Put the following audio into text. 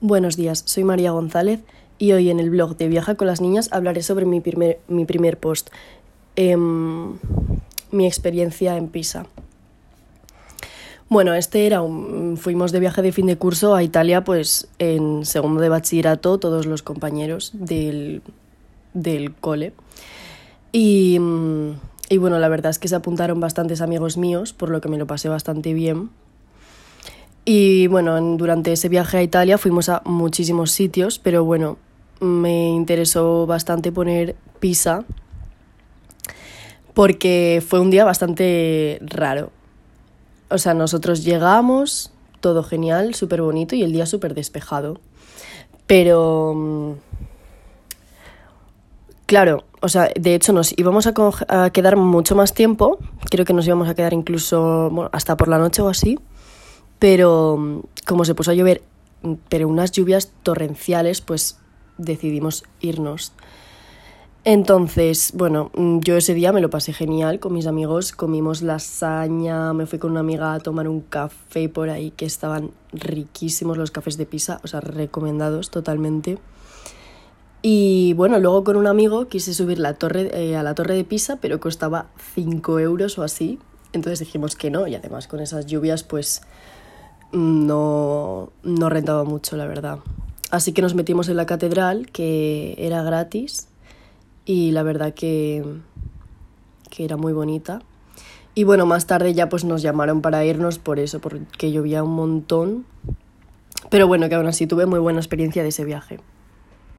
Buenos días, soy María González y hoy en el blog de Viaja con las Niñas hablaré sobre mi primer, mi primer post, em, mi experiencia en Pisa. Bueno, este era un, fuimos de viaje de fin de curso a Italia, pues en segundo de bachillerato, todos los compañeros del, del cole. Y, y bueno, la verdad es que se apuntaron bastantes amigos míos, por lo que me lo pasé bastante bien. Y bueno, durante ese viaje a Italia fuimos a muchísimos sitios, pero bueno, me interesó bastante poner Pisa porque fue un día bastante raro. O sea, nosotros llegamos, todo genial, súper bonito y el día súper despejado. Pero... Claro, o sea, de hecho nos íbamos a, quedar mucho más tiempo, creo que nos íbamos a quedar incluso hasta por la noche o así, pero mm, como se puso a llover, mm, pero unas lluvias torrenciales, pues decidimos irnos. Entonces, bueno, mm, yo ese día me lo pasé genial con mis amigos, comimos lasaña, me fui con una amiga a tomar un café por ahí que estaban riquísimos los cafés de Pisa, o sea, recomendados totalmente. Y bueno, luego con un amigo quise subir la torre, eh, a la torre de Pisa, pero costaba 5 euros o así. Entonces dijimos que no, y además con esas lluvias, pues no, no rentaba mucho, la verdad. Así que nos metimos en la catedral, que era gratis, y la verdad que, que era muy bonita. Y bueno, más tarde ya pues nos llamaron para irnos por eso, porque llovía un montón. Pero bueno, que aún así tuve muy buena experiencia de ese viaje.